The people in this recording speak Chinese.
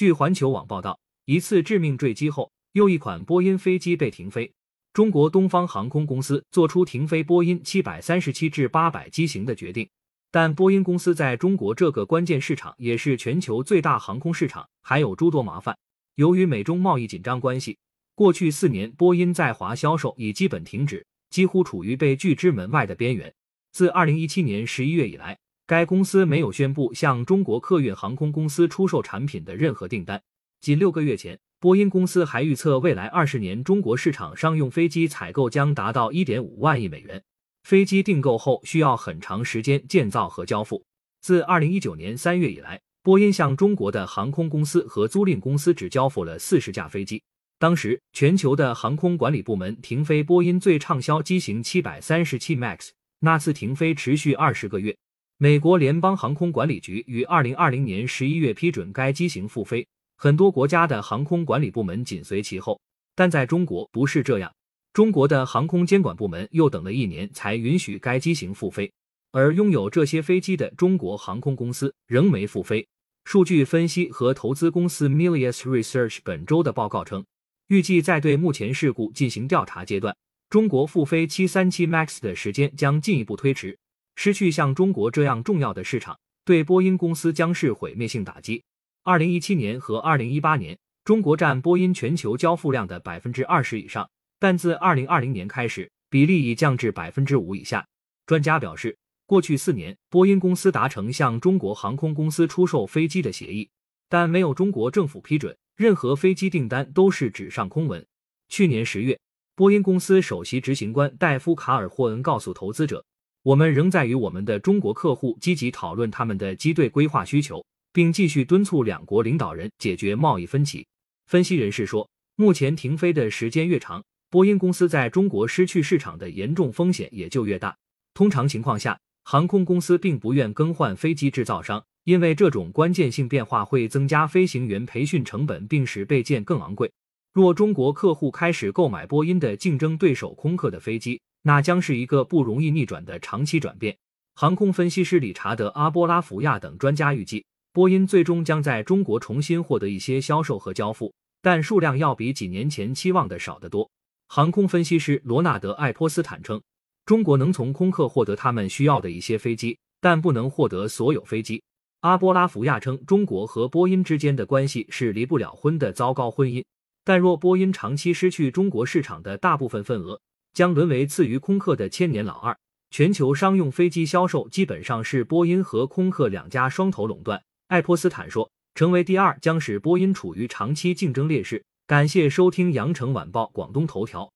据环球网报道，一次致命坠机后，又一款波音飞机被停飞。中国东方航空公司做出停飞波音七百三十七至八百机型的决定，但波音公司在中国这个关键市场，也是全球最大航空市场，还有诸多麻烦。由于美中贸易紧张关系，过去四年波音在华销售已基本停止，几乎处于被拒之门外的边缘。自二零一七年十一月以来，该公司没有宣布向中国客运航空公司出售产品的任何订单。仅六个月前，波音公司还预测未来二十年中国市场商用飞机采购将达到一点五万亿美元。飞机订购后需要很长时间建造和交付。自二零一九年三月以来，波音向中国的航空公司和租赁公司只交付了四十架飞机。当时，全球的航空管理部门停飞波音最畅销机型七百三十七 MAX，那次停飞持续二十个月。美国联邦航空管理局于二零二零年十一月批准该机型复飞，很多国家的航空管理部门紧随其后。但在中国不是这样，中国的航空监管部门又等了一年才允许该机型复飞，而拥有这些飞机的中国航空公司仍没复飞。数据分析和投资公司 Milius Research 本周的报告称，预计在对目前事故进行调查阶段，中国复飞七三七 MAX 的时间将进一步推迟。失去像中国这样重要的市场，对波音公司将是毁灭性打击。二零一七年和二零一八年，中国占波音全球交付量的百分之二十以上，但自二零二零年开始，比例已降至百分之五以下。专家表示，过去四年，波音公司达成向中国航空公司出售飞机的协议，但没有中国政府批准，任何飞机订单都是纸上空文。去年十月，波音公司首席执行官戴夫·卡尔霍恩告诉投资者。我们仍在与我们的中国客户积极讨论他们的机队规划需求，并继续敦促两国领导人解决贸易分歧。分析人士说，目前停飞的时间越长，波音公司在中国失去市场的严重风险也就越大。通常情况下，航空公司并不愿更换飞机制造商，因为这种关键性变化会增加飞行员培训成本，并使备件更昂贵。若中国客户开始购买波音的竞争对手空客的飞机，那将是一个不容易逆转的长期转变。航空分析师理查德·阿波拉福亚等专家预计，波音最终将在中国重新获得一些销售和交付，但数量要比几年前期望的少得多。航空分析师罗纳德·艾泼斯坦称，中国能从空客获得他们需要的一些飞机，但不能获得所有飞机。阿波拉福亚称，中国和波音之间的关系是离不了婚的糟糕婚姻，但若波音长期失去中国市场的大部分份额，将沦为次于空客的千年老二。全球商用飞机销售基本上是波音和空客两家双头垄断。爱泼斯坦说：“成为第二将使波音处于长期竞争劣势。”感谢收听羊城晚报广东头条。